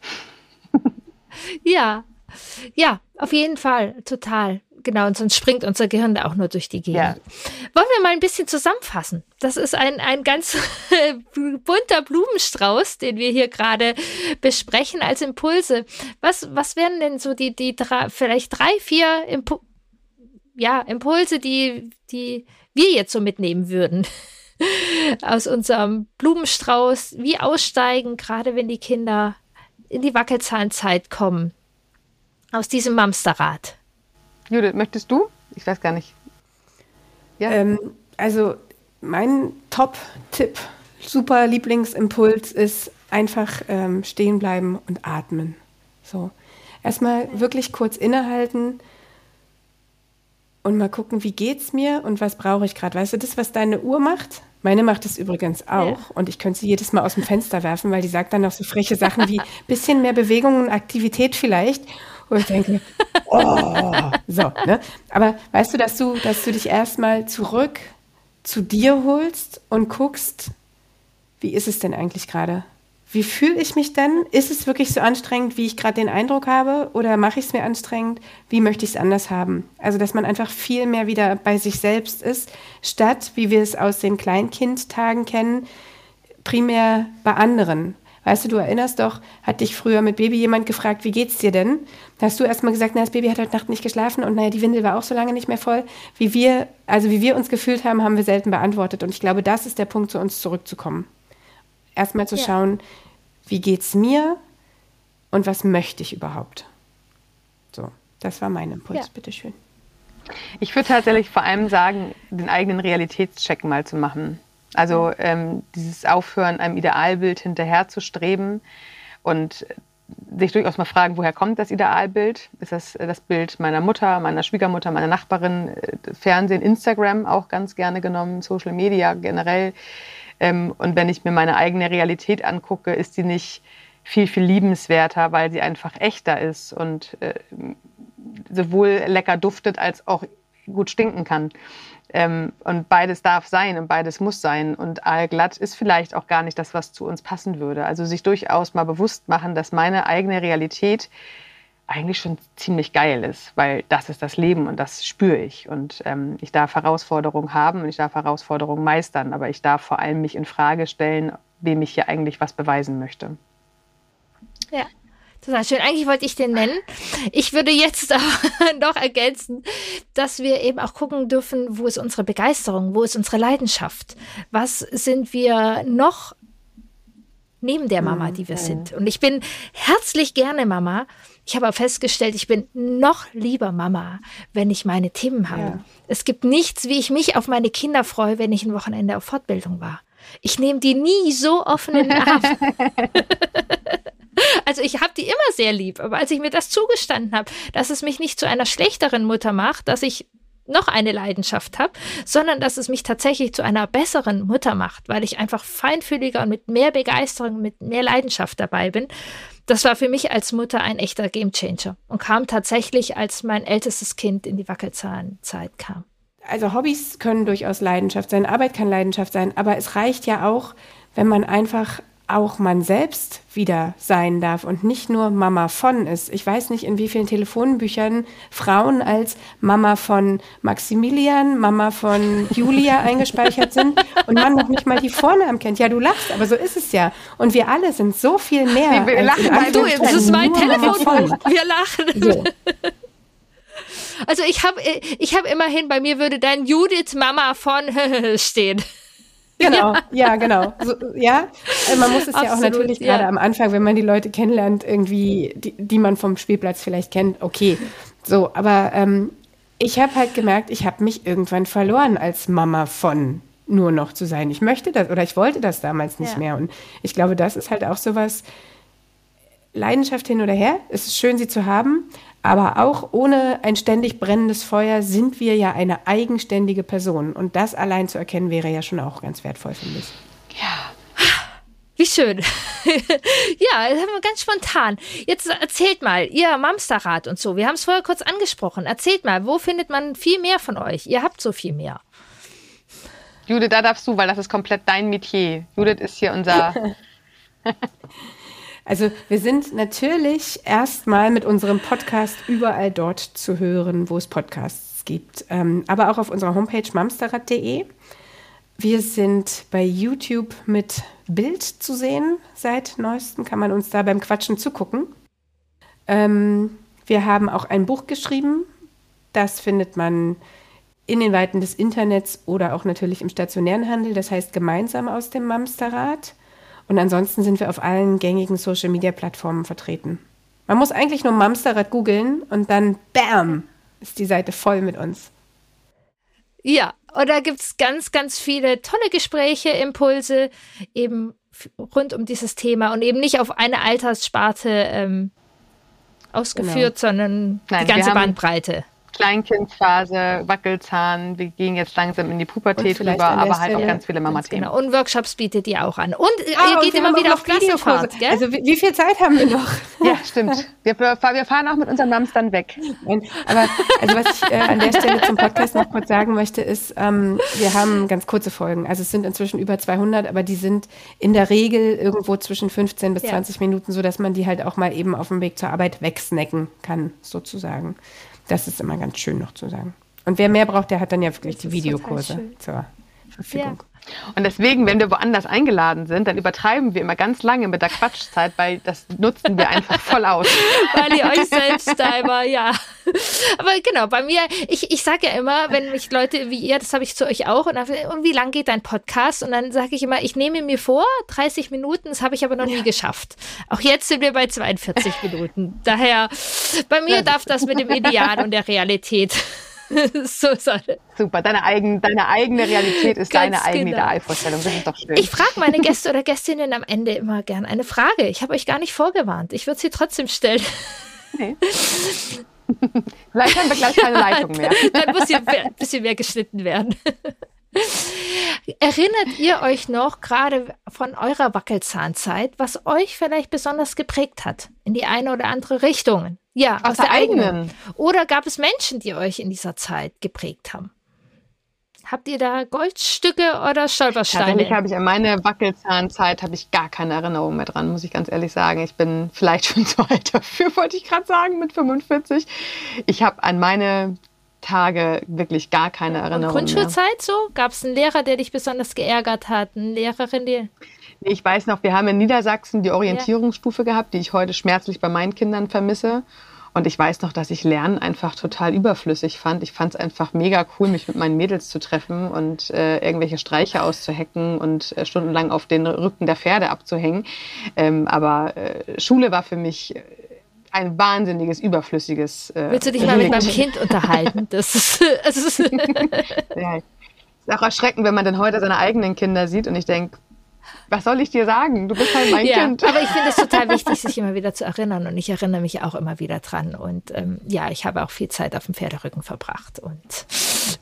Ja, ja, auf jeden Fall, total. Genau, und sonst springt unser Gehirn da auch nur durch die Gegend. Ja. Wollen wir mal ein bisschen zusammenfassen? Das ist ein, ein ganz bunter Blumenstrauß, den wir hier gerade besprechen als Impulse. Was, was wären denn so die, die drei, vielleicht drei, vier Impu ja, Impulse, die, die wir jetzt so mitnehmen würden? Aus unserem Blumenstrauß, wie aussteigen, gerade wenn die Kinder in die Wackelzahnzeit kommen. Aus diesem Mamsterrad. Judith, möchtest du? Ich weiß gar nicht. Ja. Ähm, also mein Top-Tipp, super Lieblingsimpuls ist einfach ähm, stehen bleiben und atmen. So. Erstmal wirklich kurz innehalten und mal gucken, wie geht's mir und was brauche ich gerade. Weißt du, das, was deine Uhr macht? Meine macht es übrigens auch. Ja. Und ich könnte sie jedes Mal aus dem Fenster werfen, weil die sagt dann noch so freche Sachen wie bisschen mehr Bewegung und Aktivität vielleicht. Und denke, oh, so, ne? Aber weißt du, dass du, dass du dich erstmal zurück zu dir holst und guckst, wie ist es denn eigentlich gerade? Wie fühle ich mich denn? Ist es wirklich so anstrengend, wie ich gerade den Eindruck habe? Oder mache ich es mir anstrengend? Wie möchte ich es anders haben? Also, dass man einfach viel mehr wieder bei sich selbst ist, statt, wie wir es aus den Kleinkindtagen kennen, primär bei anderen. Weißt du, du erinnerst doch, hat dich früher mit Baby jemand gefragt, wie geht's dir denn? Da hast du erstmal gesagt, na, das Baby hat heute Nacht nicht geschlafen und naja, die Windel war auch so lange nicht mehr voll. Wie wir, also wie wir uns gefühlt haben, haben wir selten beantwortet. Und ich glaube, das ist der Punkt, zu uns zurückzukommen. Erstmal zu Ja. schauen, wie geht's mir und was möchte ich überhaupt? So, das war mein Impuls, Ja. bitteschön. Ich würde tatsächlich vor allem sagen, den eigenen Realitätscheck mal zu machen. Also ähm, dieses Aufhören, einem Idealbild hinterher zu streben und sich durchaus mal fragen, woher kommt das Idealbild? Ist das äh, das Bild meiner Mutter, meiner Schwiegermutter, meiner Nachbarin, äh, Fernsehen, Instagram auch ganz gerne genommen, Social Media generell? Ähm, und wenn ich mir meine eigene Realität angucke, ist sie nicht viel, viel liebenswerter, weil sie einfach echter ist und äh, sowohl lecker duftet als auch gut stinken kann. Ähm, und beides darf sein und beides muss sein. Und aalglatt ist vielleicht auch gar nicht das, was zu uns passen würde. Also sich durchaus mal bewusst machen, dass meine eigene Realität eigentlich schon ziemlich geil ist, weil das ist das Leben und das spüre ich. Und ähm, ich darf Herausforderungen haben und ich darf Herausforderungen meistern, aber ich darf vor allem mich in Frage stellen, wem ich hier eigentlich was beweisen möchte. Ja. Total schön. Eigentlich wollte ich den nennen. Ich würde jetzt auch noch ergänzen, dass wir eben auch gucken dürfen, wo ist unsere Begeisterung, wo ist unsere Leidenschaft, was sind wir noch neben der Mama, die wir sind. Und ich bin herzlich gerne Mama. Ich habe auch festgestellt, ich bin noch lieber Mama, wenn ich meine Themen habe. Ja. Es gibt nichts, wie ich mich auf meine Kinder freue, wenn ich ein Wochenende auf Fortbildung war. Ich nehme die nie so offen in den Arm. Also ich habe die immer sehr lieb, aber als ich mir das zugestanden habe, dass es mich nicht zu einer schlechteren Mutter macht, dass ich noch eine Leidenschaft habe, sondern dass es mich tatsächlich zu einer besseren Mutter macht, weil ich einfach feinfühliger und mit mehr Begeisterung, mit mehr Leidenschaft dabei bin. Das war für mich als Mutter ein echter Gamechanger und kam tatsächlich, als mein ältestes Kind in die Wackelzahnzeit kam. Also Hobbys können durchaus Leidenschaft sein, Arbeit kann Leidenschaft sein, aber es reicht ja auch, wenn man einfach auch man selbst wieder sein darf und nicht nur Mama von ist. Ich weiß nicht, in wie vielen Telefonbüchern Frauen als Mama von Maximilian, Mama von Julia eingespeichert sind und man noch nicht mal die Vornamen kennt. Ja, du lachst, aber so ist es ja. Und wir alle sind so viel mehr. Wir lachen, weil du, das ist mein Telefon. Wir lachen. So. Also ich habe ich hab immerhin, bei mir würde dann Judith Mama von stehen. Genau, ja, ja genau. So, ja, also man muss es Absolut, ja auch natürlich ja. gerade am Anfang, wenn man die Leute kennenlernt, irgendwie, die, die man vom Spielplatz vielleicht kennt, okay. So, aber ähm, ich habe halt gemerkt, ich habe mich irgendwann verloren als Mama von nur noch zu sein. Ich möchte das oder ich wollte das damals nicht ja. mehr. Und ich glaube, das ist halt auch sowas, Leidenschaft hin oder her. Es ist schön, sie zu haben, aber auch ohne ein ständig brennendes Feuer sind wir ja eine eigenständige Person. Und das allein zu erkennen wäre ja schon auch ganz wertvoll, finde ich. Ja. Wie schön. ja, das haben wir ganz spontan. Jetzt erzählt mal, ihr Mamsterrad und so. Wir haben es vorher kurz angesprochen. Erzählt mal, wo findet man viel mehr von euch? Ihr habt so viel mehr. Judith, da darfst du, weil das ist komplett dein Metier. Judith ist hier unser Also wir sind natürlich erstmal mit unserem Podcast überall dort zu hören, wo es Podcasts gibt. Ähm, aber auch auf unserer Homepage mamsterrad.de. Wir sind bei YouTube mit Bild zu sehen. Seit neuestem kann man uns da beim Quatschen zugucken. Ähm, wir haben auch ein Buch geschrieben. Das findet man in den Weiten des Internets oder auch natürlich im stationären Handel. Das heißt gemeinsam aus dem Mamsterrad. Und ansonsten sind wir auf allen gängigen Social-Media-Plattformen vertreten. Man muss eigentlich nur Mamsterrad googeln und dann BAM ist die Seite voll mit uns. Ja, und da gibt es ganz, ganz viele tolle Gespräche, Impulse eben rund um dieses Thema und eben nicht auf eine Alterssparte ähm, ausgeführt, genau. sondern Nein, die ganze Bandbreite. Kleinkindphase, Wackelzahn, wir gehen jetzt langsam in die Pubertät rüber, aber halt auch ganz viele Mama-Themen. Genau. Und Workshops bietet ihr auch an. Und ah, ihr geht immer wieder auf Klassenfahrt, gell? Also wie, wie, viel Zeit haben wir noch? Ja, stimmt. Wir, wir fahren auch mit unseren Mams dann weg. Aber also was ich äh, an der Stelle zum Podcast noch kurz sagen möchte, ist, ähm, wir haben ganz kurze Folgen. Also es sind inzwischen über 200, aber die sind in der Regel irgendwo zwischen 15 bis ja. 20 Minuten, sodass man die halt auch mal eben auf dem Weg zur Arbeit wegsnacken kann, sozusagen. Das ist immer ganz schön noch zu sagen. Und wer mehr braucht, der hat dann ja wirklich die Videokurse zur Verfügung. Ja. Und deswegen, wenn wir woanders eingeladen sind, dann übertreiben wir immer ganz lange mit der Quatschzeit, weil das nutzen wir einfach voll aus. weil ihr euch selbst da immer, ja. Aber genau, bei mir, ich, ich sage ja immer, wenn mich Leute wie ihr, das habe ich zu euch auch, und, dann, und wie lang geht dein Podcast? Und dann sage ich immer, ich nehme mir vor, 30 Minuten, das habe ich aber noch nie geschafft. Auch jetzt sind wir bei 42 Minuten. Daher, bei mir darf das mit dem Ideal und der Realität so soll Super, deine, eigen, deine eigene Realität ist Ganz deine eigene genau. Idealvorstellung. Das ist doch schön. Ich frage meine Gäste oder Gästinnen am Ende immer gern eine Frage. Ich habe euch gar nicht vorgewarnt. Ich würde sie trotzdem stellen. Nee. Vielleicht haben wir gleich keine Leitung mehr. Dann muss hier ein bisschen mehr geschnitten werden. Erinnert ihr euch noch gerade von eurer Wackelzahnzeit, was euch vielleicht besonders geprägt hat in die eine oder andere Richtung? Ja, aus, aus der, der eigenen. eigenen. Oder gab es Menschen, die euch in dieser Zeit geprägt haben? Habt ihr da Goldstücke oder Stolpersteine? Tatsächlich habe ich an meine Wackelzahnzeit habe ich gar keine Erinnerung mehr dran, muss ich ganz ehrlich sagen. Ich bin vielleicht schon zu alt dafür, wollte ich gerade sagen, mit 45. Ich habe an meine Tage wirklich gar keine Erinnerung. Und Grundschulzeit mehr. so? Gab es einen Lehrer, der dich besonders geärgert hat? Eine Lehrerin, die. Ich weiß noch, wir haben in Niedersachsen die Orientierungsstufe ja. gehabt, die ich heute schmerzlich bei meinen Kindern vermisse. Und ich weiß noch, dass ich Lernen einfach total überflüssig fand. Ich fand es einfach mega cool, mich mit meinen Mädels zu treffen und äh, irgendwelche Streiche auszuhacken und äh, stundenlang auf den Rücken der Pferde abzuhängen. Ähm, aber äh, Schule war für mich ein wahnsinniges, überflüssiges. Äh, Willst du dich mal mit meinem Kind unterhalten? Das ist. Ja, ist auch erschreckend, wenn man dann heute seine eigenen Kinder sieht und ich denke, was soll ich dir sagen? Du bist halt mein ja, Kind. Aber ich finde es total wichtig, sich immer wieder zu erinnern. Und ich erinnere mich auch immer wieder dran. Und ähm, ja, ich habe auch viel Zeit auf dem Pferderücken verbracht und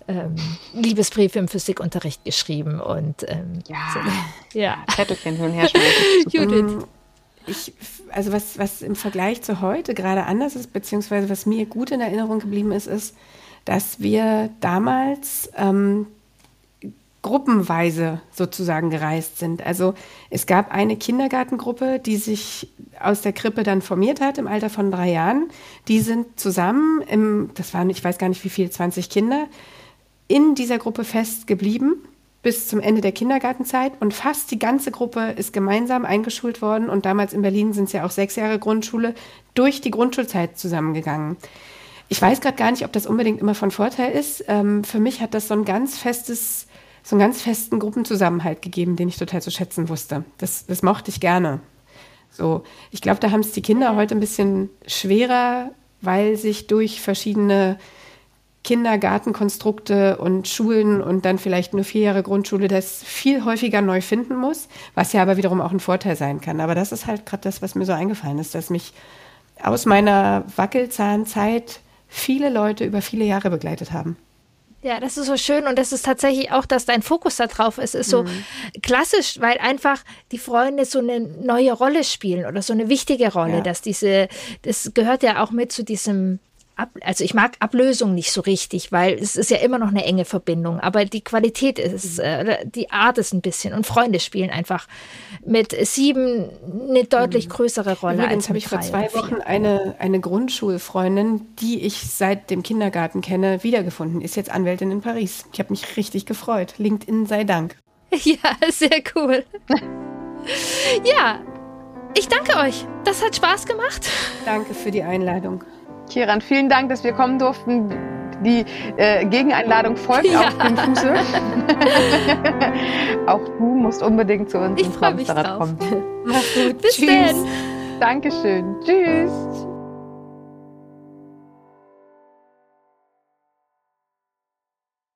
ähm, Liebesbriefe im Physikunterricht geschrieben. Und ähm, ja, so, ja. Zettelchen hin und her Judith. Mm, ich, also was, was im Vergleich zu heute gerade anders ist, beziehungsweise was mir gut in Erinnerung geblieben ist, ist, dass wir damals ähm, gruppenweise sozusagen gereist sind. Also es gab eine Kindergartengruppe, die sich aus der Krippe dann formiert hat im Alter von drei Jahren. Die sind zusammen, im, das waren, ich weiß gar nicht wie viel, 20 Kinder, in dieser Gruppe festgeblieben bis zum Ende der Kindergartenzeit und fast die ganze Gruppe ist gemeinsam eingeschult worden und damals in Berlin sind es ja auch sechs Jahre Grundschule, durch die Grundschulzeit zusammengegangen. Ich weiß gerade gar nicht, ob das unbedingt immer von Vorteil ist. Ähm, für mich hat das so ein ganz festes so einen ganz festen Gruppenzusammenhalt gegeben, den ich total zu schätzen wusste. Das, das mochte ich gerne. So, ich glaube, da haben es die Kinder heute ein bisschen schwerer, weil sich durch verschiedene Kindergartenkonstrukte und Schulen und dann vielleicht nur vier Jahre Grundschule das viel häufiger neu finden muss, was ja aber wiederum auch ein Vorteil sein kann. Aber das ist halt gerade das, was mir so eingefallen ist, dass mich aus meiner Wackelzahnzeit viele Leute über viele Jahre begleitet haben. Ja, das ist so schön und das ist tatsächlich auch, dass dein Fokus da drauf ist, ist so mhm. klassisch, weil einfach die Freunde so eine neue Rolle spielen oder so eine wichtige Rolle, ja. dass diese, das gehört ja auch mit zu diesem Ab, also ich mag Ablösung nicht so richtig, weil es ist ja immer noch eine enge Verbindung, aber die Qualität ist, mhm. äh, die Art ist ein bisschen und Freunde spielen einfach mit sieben eine deutlich mhm. größere Rolle. Übrigens habe ich vor zwei Wochen eine, eine Grundschulfreundin, die ich seit dem Kindergarten kenne, wiedergefunden, ist jetzt Anwältin in Paris. Ich habe mich richtig gefreut. LinkedIn sei Dank. Ja, sehr cool. ja, ich danke euch. Das hat Spaß gemacht. Danke für die Einladung. Kiran, vielen Dank, dass wir kommen durften. Die äh, Gegeneinladung folgt ja. auf dem Fuße. Auch du musst unbedingt zu uns ich ins Samstag kommen. Mach's gut. Bis Tschüss. dann. Dankeschön. Tschüss.